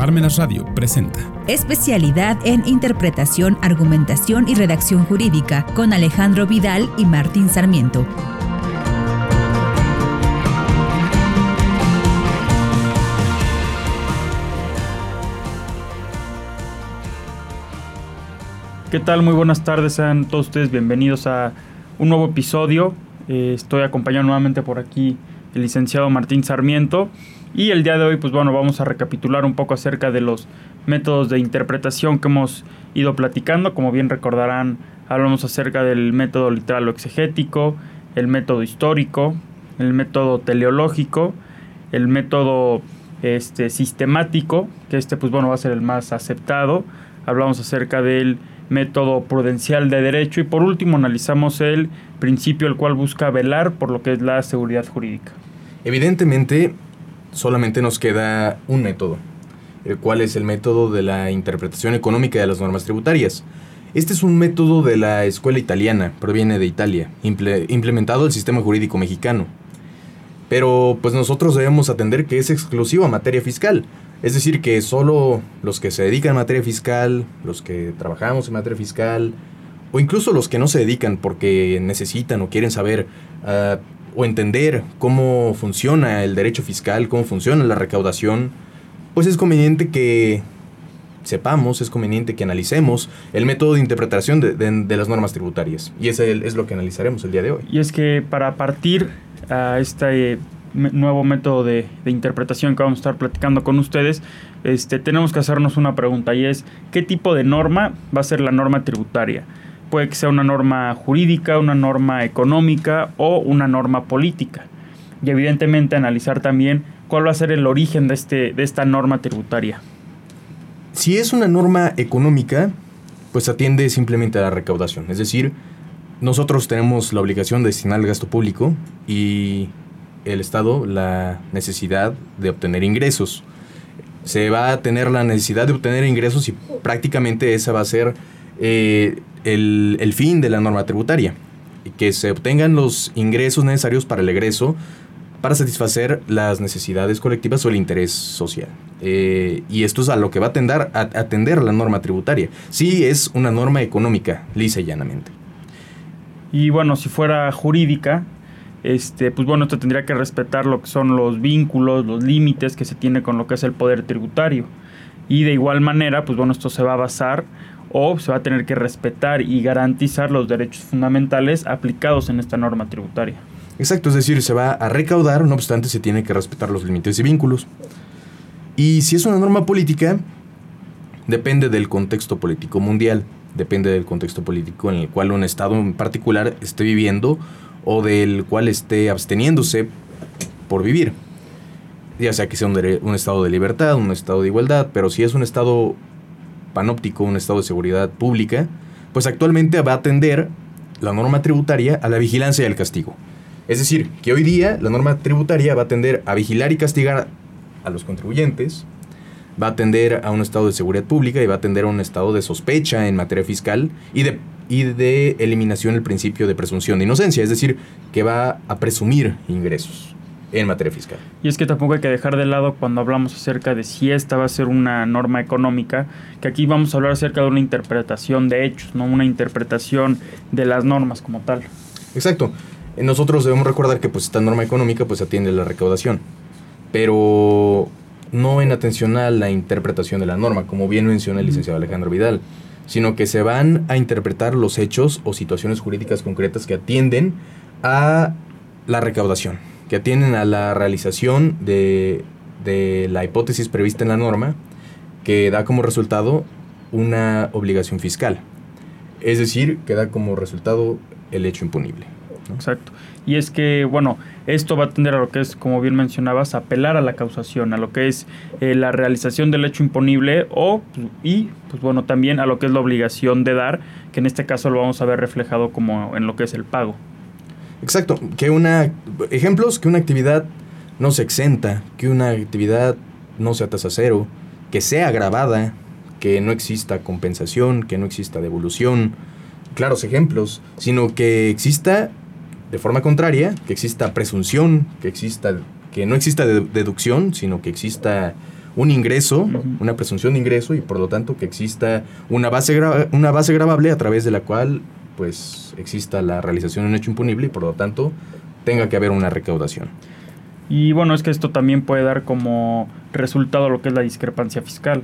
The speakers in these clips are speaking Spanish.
Parmenas Radio presenta Especialidad en Interpretación, Argumentación y Redacción Jurídica con Alejandro Vidal y Martín Sarmiento. ¿Qué tal? Muy buenas tardes, sean todos ustedes bienvenidos a un nuevo episodio. Eh, estoy acompañado nuevamente por aquí el licenciado Martín Sarmiento y el día de hoy pues bueno vamos a recapitular un poco acerca de los métodos de interpretación que hemos ido platicando. Como bien recordarán hablamos acerca del método literal o exegético, el método histórico, el método teleológico, el método este, sistemático, que este pues bueno va a ser el más aceptado. Hablamos acerca del método prudencial de derecho y por último analizamos el principio el cual busca velar por lo que es la seguridad jurídica. Evidentemente, solamente nos queda un método, el cual es el método de la interpretación económica de las normas tributarias. Este es un método de la escuela italiana, proviene de Italia, implementado el sistema jurídico mexicano. Pero pues nosotros debemos atender que es exclusivo a materia fiscal, es decir, que solo los que se dedican a materia fiscal, los que trabajamos en materia fiscal, o incluso los que no se dedican porque necesitan o quieren saber uh, o entender cómo funciona el derecho fiscal, cómo funciona la recaudación, pues es conveniente que sepamos, es conveniente que analicemos el método de interpretación de, de, las normas tributarias. Y ese es lo que analizaremos el día de hoy. Y es que para partir a este nuevo método de, de, interpretación que vamos a estar platicando con ustedes, este, tenemos que hacernos una pregunta y es, ¿qué tipo de norma va a ser la norma tributaria? Puede que sea una norma jurídica, una norma económica o una norma política. Y evidentemente analizar también cuál va a ser el origen de, este, de esta norma tributaria. Si es una norma económica, pues atiende simplemente a la recaudación. Es decir, nosotros tenemos la obligación de destinar el gasto público y el Estado la necesidad de obtener ingresos. Se va a tener la necesidad de obtener ingresos y prácticamente esa va a ser eh, el, el, fin de la norma tributaria. Que se obtengan los ingresos necesarios para el egreso para satisfacer las necesidades colectivas o el interés social. Eh, y esto es a lo que va a atender, a atender la norma tributaria. Sí es una norma económica, lisa y llanamente. Y bueno, si fuera jurídica, este, pues bueno, esto tendría que respetar lo que son los vínculos, los límites que se tiene con lo que es el poder tributario. Y de igual manera, pues bueno, esto se va a basar o se va a tener que respetar y garantizar los derechos fundamentales aplicados en esta norma tributaria. Exacto, es decir, se va a recaudar, no obstante se tiene que respetar los límites y vínculos. Y si es una norma política, depende del contexto político mundial, depende del contexto político en el cual un Estado en particular esté viviendo o del cual esté absteniéndose por vivir. Ya sea que sea un, un, estado de libertad, un estado de igualdad, pero si es un estado panóptico, un estado de seguridad pública, pues actualmente va a atender la norma tributaria a la vigilancia y al castigo. Es decir, que hoy día la norma tributaria va a tender a vigilar y castigar a los contribuyentes, va a atender a un estado de seguridad pública y va a atender a un estado de sospecha en materia fiscal y de, y de eliminación del principio de presunción de inocencia, es decir, que va a presumir ingresos en materia fiscal. Y es que tampoco hay que dejar de lado cuando hablamos acerca de si esta va a ser una norma económica, que aquí vamos a hablar acerca de una interpretación de hechos, no una interpretación de las normas como tal. Exacto. Nosotros debemos recordar que pues esta norma económica pues atiende la recaudación, pero no en atención a la interpretación de la norma, como bien menciona el licenciado Alejandro Vidal, sino que se van a interpretar los hechos o situaciones jurídicas concretas que atienden a la recaudación, que atienden a la realización de, de la hipótesis prevista en la norma, que da como resultado una obligación fiscal. Es decir, que da como resultado el hecho impunible. ¿no? Exacto. Y es que, bueno, esto va a tender a lo que es, como bien mencionabas, apelar a la causación, a lo que es eh, la realización del hecho imponible o, y, pues bueno, también a lo que es la obligación de dar, que en este caso lo vamos a ver reflejado como en lo que es el pago. Exacto, que una, ejemplos, que una actividad no se exenta, que una actividad no sea tasa cero, que sea agravada, que no exista compensación, que no exista devolución, claros ejemplos, sino que exista de forma contraria, que exista presunción, que exista que no exista deducción, sino que exista un ingreso, una presunción de ingreso y por lo tanto que exista una base, una base grabable a través de la cual pues exista la realización de un hecho impunible y por lo tanto tenga que haber una recaudación. Y bueno, es que esto también puede dar como resultado lo que es la discrepancia fiscal.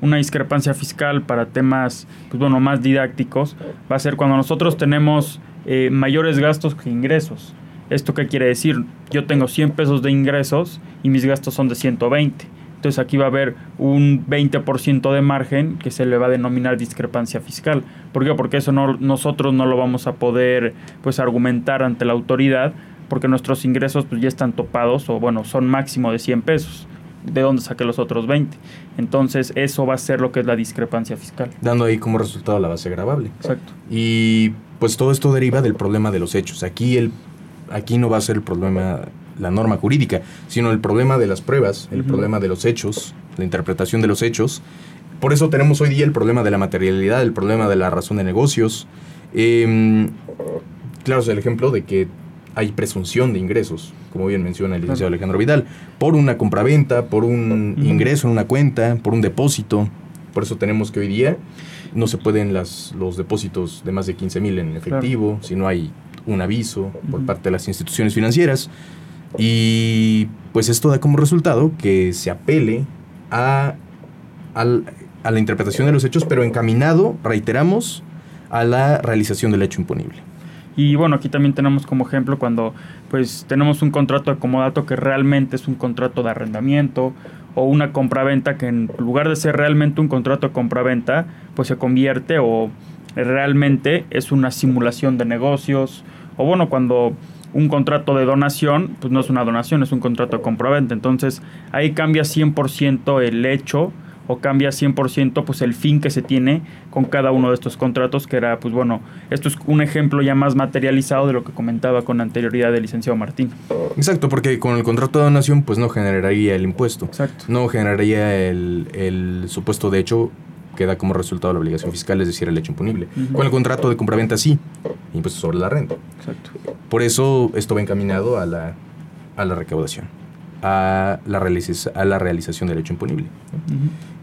Una discrepancia fiscal para temas, pues bueno, más didácticos va a ser cuando nosotros tenemos eh, mayores gastos que ingresos. ¿Esto qué quiere decir? Yo tengo 100 pesos de ingresos y mis gastos son de 120. Entonces aquí va a haber un 20% de margen que se le va a denominar discrepancia fiscal. ¿Por qué? Porque eso no, nosotros no lo vamos a poder pues argumentar ante la autoridad porque nuestros ingresos pues, ya están topados o bueno, son máximo de 100 pesos. ¿De dónde saqué los otros 20? Entonces eso va a ser lo que es la discrepancia fiscal. Dando ahí como resultado la base gravable. Exacto. Y pues todo esto deriva del problema de los hechos. Aquí, el, aquí no va a ser el problema la norma jurídica, sino el problema de las pruebas, el problema de los hechos, la interpretación de los hechos. Por eso tenemos hoy día el problema de la materialidad, el problema de la razón de negocios. Eh, claro, es el ejemplo de que hay presunción de ingresos, como bien menciona el licenciado Alejandro Vidal, por una compraventa, por un ingreso en una cuenta, por un depósito. Por eso tenemos que hoy día no se pueden las, los depósitos de más de 15 mil en efectivo, si no hay un aviso por parte de las instituciones financieras. Y pues esto da como resultado que se apele a, a la interpretación de los hechos, pero encaminado, reiteramos, a la realización del hecho imponible. Y bueno, aquí también tenemos como ejemplo cuando pues tenemos un contrato de comodato que realmente es un contrato de arrendamiento o una compraventa que en lugar de ser realmente un contrato de compraventa, pues se convierte o realmente es una simulación de negocios o bueno, cuando un contrato de donación, pues no es una donación, es un contrato de compraventa. Entonces ahí cambia 100% el hecho o cambia 100% pues el fin que se tiene con cada uno de estos contratos, que era pues bueno, esto es un ejemplo ya más materializado de lo que comentaba con anterioridad el licenciado Martín. Exacto, porque con el contrato de donación pues no generaría el impuesto. Exacto. No generaría el, el supuesto de hecho que da como resultado la obligación fiscal, es decir, el hecho imponible. Con el contrato de compraventa sí, impuesto sobre la renta. Exacto. Por eso esto va encaminado a la, a la recaudación a la, a la realización del hecho imponible.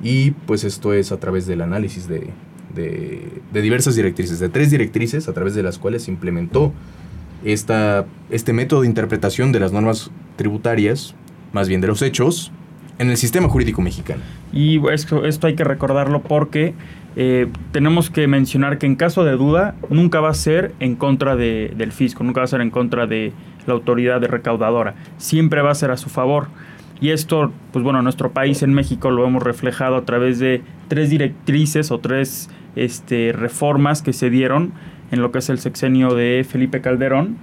Y pues esto es a través del análisis de, de, diversas directrices, de tres directrices a través de las cuales se implementó esta, este método de interpretación de las normas tributarias, más bien de los hechos, en el sistema jurídico mexicano. Y esto, esto hay que recordarlo porque eh, tenemos que mencionar que en caso de duda nunca va a ser en contra de, del fisco, nunca va a ser en contra de la autoridad de recaudadora, siempre va a ser a su favor. Y esto, pues bueno, nuestro país en México lo hemos reflejado a través de tres directrices o tres este, reformas que se dieron en lo que es el sexenio de Felipe Calderón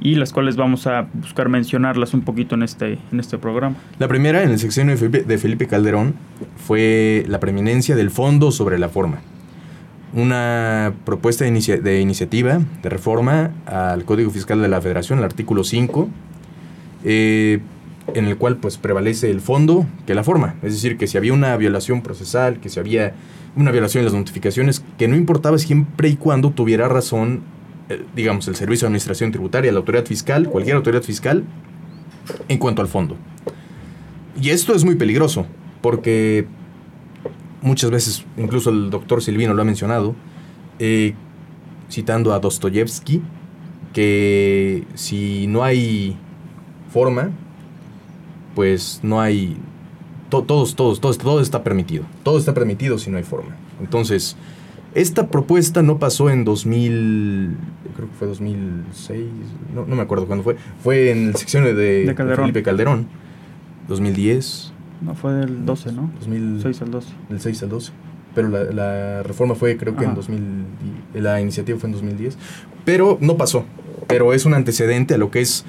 y las cuales vamos a buscar mencionarlas un poquito en este, en este programa. La primera, en el sexenio de Felipe, Calderón, fue la preeminencia del fondo sobre la forma. Una propuesta de, iniciativa de reforma al Código Fiscal de la Federación, el artículo 5, eh, en el cual pues prevalece el fondo que la forma. Es decir, que si había una violación procesal, que si había una violación de las notificaciones, que no importaba siempre y cuando tuviera razón digamos, el Servicio de Administración Tributaria, la autoridad fiscal, cualquier autoridad fiscal, en cuanto al fondo. Y esto es muy peligroso, porque muchas veces, incluso el doctor Silvino lo ha mencionado, eh, citando a Dostoyevsky, que si no hay forma, pues no hay... todos, todos, todos, todo está permitido. Todo está permitido si no hay forma. Entonces, esta propuesta no pasó en 2000, creo que fue 2006, no, no me acuerdo cuándo fue. Fue en el sección de, Felipe Calderón, 2010. No, fue del 12, ¿no? 2006 al 12. Del 6 al 12. Pero la, la reforma fue, creo que en 2000, la iniciativa fue en 2010. Pero no pasó. Pero es un antecedente a lo que es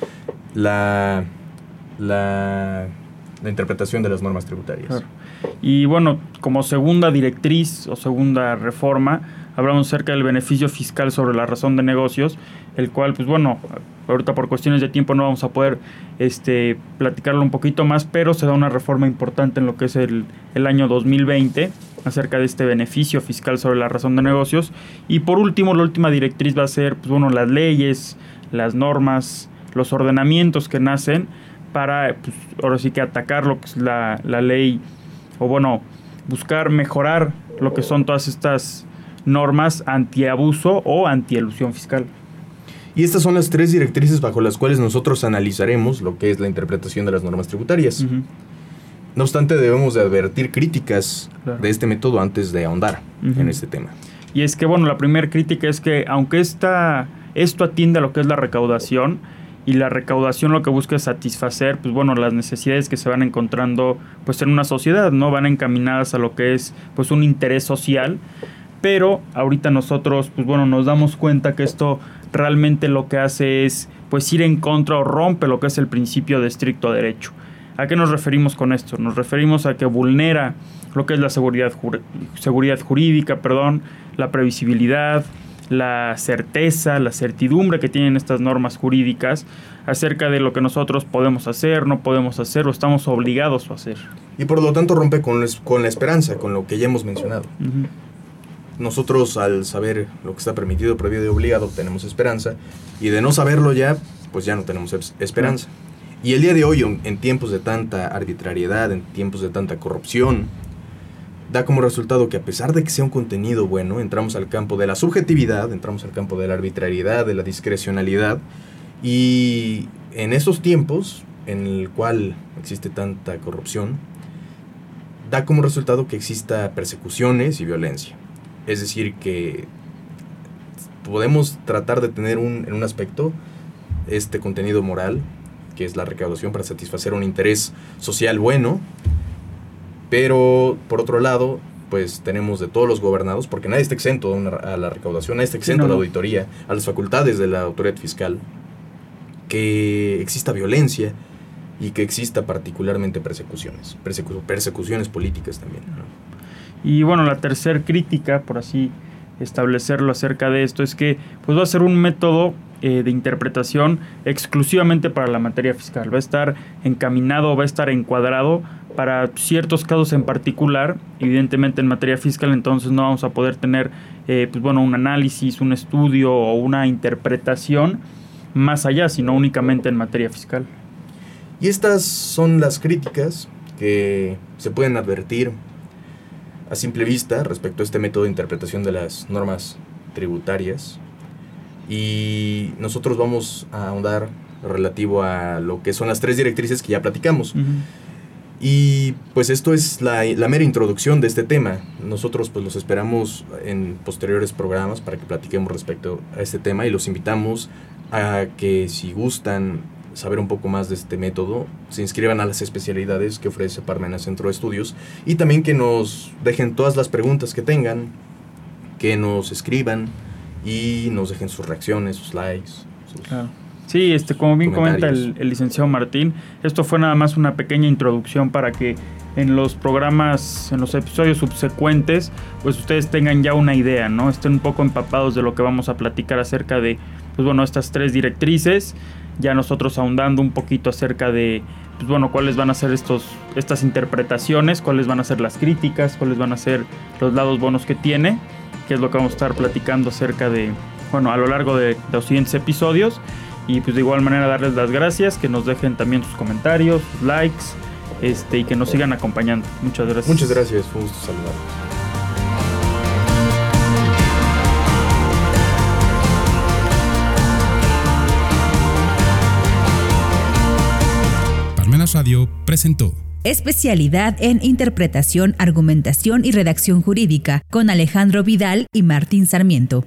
la, la, la interpretación de las normas tributarias. Claro. Y bueno, como segunda directriz o segunda reforma, hablamos acerca del beneficio fiscal sobre la razón de negocios, el cual, pues bueno, ahorita por cuestiones de tiempo no vamos a poder este, platicarlo un poquito más, pero se da una reforma importante en lo que es el, el año 2020 acerca de este beneficio fiscal sobre la razón de negocios. Y por último, la última directriz va a ser, pues bueno, las leyes, las normas, los ordenamientos que nacen para, pues, ahora sí que atacar lo que es la, la ley o bueno, buscar mejorar lo que son todas estas normas antiabuso o antielusión fiscal. Y estas son las tres directrices bajo las cuales nosotros analizaremos lo que es la interpretación de las normas tributarias. No obstante, debemos de advertir críticas de este método antes de ahondar en este tema. Y es que, bueno, la primera crítica es que aunque esta, esto atiende a lo que es la recaudación, y la recaudación lo que busca es satisfacer, pues bueno, las necesidades que se van encontrando pues en una sociedad, ¿no? Van encaminadas a lo que es pues un interés social, pero ahorita nosotros pues bueno, nos damos cuenta que esto realmente lo que hace es pues ir en contra o rompe lo que es el principio de estricto derecho. ¿A qué nos referimos con esto? Nos referimos a que vulnera lo que es la seguridad, seguridad jurídica, perdón, la previsibilidad, la certeza, la certidumbre que tienen estas normas jurídicas acerca de lo que nosotros podemos hacer, no podemos hacer o estamos obligados a hacer. Y por lo tanto rompe con, con la esperanza, con lo que ya hemos mencionado. Nosotros al saber lo que está permitido, prohibido y obligado, tenemos esperanza, y de no saberlo ya, pues ya no tenemos esperanza. Y el día de hoy, en tiempos de tanta arbitrariedad, en tiempos de tanta corrupción, da como resultado que a pesar de que sea un contenido bueno, entramos al campo de la subjetividad, entramos al campo de la arbitrariedad, de la discrecionalidad, y en esos tiempos en el cual existe tanta corrupción, da como resultado que exista persecuciones y violencia. Es decir, que podemos tratar de tener un, en un aspecto este contenido moral, que es la recaudación para satisfacer un interés social bueno, pero, por otro lado, pues tenemos de todos los gobernados, porque nadie está exento a la recaudación, nadie está exento a la auditoría, a las facultades de la autoridad fiscal, que exista violencia y que exista particularmente persecuciones, persecuciones políticas también. Y bueno, la tercera crítica, por así establecerlo acerca de esto, es que pues va a ser un método eh, de interpretación exclusivamente para la materia fiscal. Va a estar encaminado, va a estar encuadrado para ciertos casos en particular. Evidentemente en materia fiscal entonces no vamos a poder tener eh, pues bueno, un análisis, un estudio o una interpretación más allá, sino únicamente en materia fiscal. Y estas son las críticas que se pueden advertir a simple vista respecto a este método de interpretación de las normas tributarias y nosotros vamos a ahondar relativo a lo que son las tres directrices que ya platicamos. Y pues esto es la, la, mera introducción de este tema. Nosotros pues los esperamos en posteriores programas para que platiquemos respecto a este tema y los invitamos a que si gustan saber un poco más de este método, se inscriban a las especialidades que ofrece Parmena Centro de Estudios y también que nos dejen todas las preguntas que tengan, que nos escriban y nos dejen sus reacciones, sus likes. Sí, este, como bien comenta el, licenciado Martín, esto fue nada más una pequeña introducción para que en los programas, en los episodios subsecuentes, pues ustedes tengan ya una idea, ¿no? Estén un poco empapados de lo que vamos a platicar acerca de, pues bueno, estas tres directrices, ya nosotros ahondando un poquito acerca de, pues bueno, cuáles van a ser estos, estas interpretaciones, cuáles van a ser las críticas, cuáles van a ser los lados buenos que tiene que es lo que vamos a estar platicando acerca de, bueno, a lo largo de, los siguientes episodios. Y pues de igual manera darles las gracias, que nos dejen también sus comentarios, sus likes, este, y que nos sigan acompañando. Muchas gracias. Muchas gracias, fue un gusto saludarlos. Radio presentó especialidad en interpretación, argumentación y redacción jurídica, con Alejandro Vidal y Martín Sarmiento.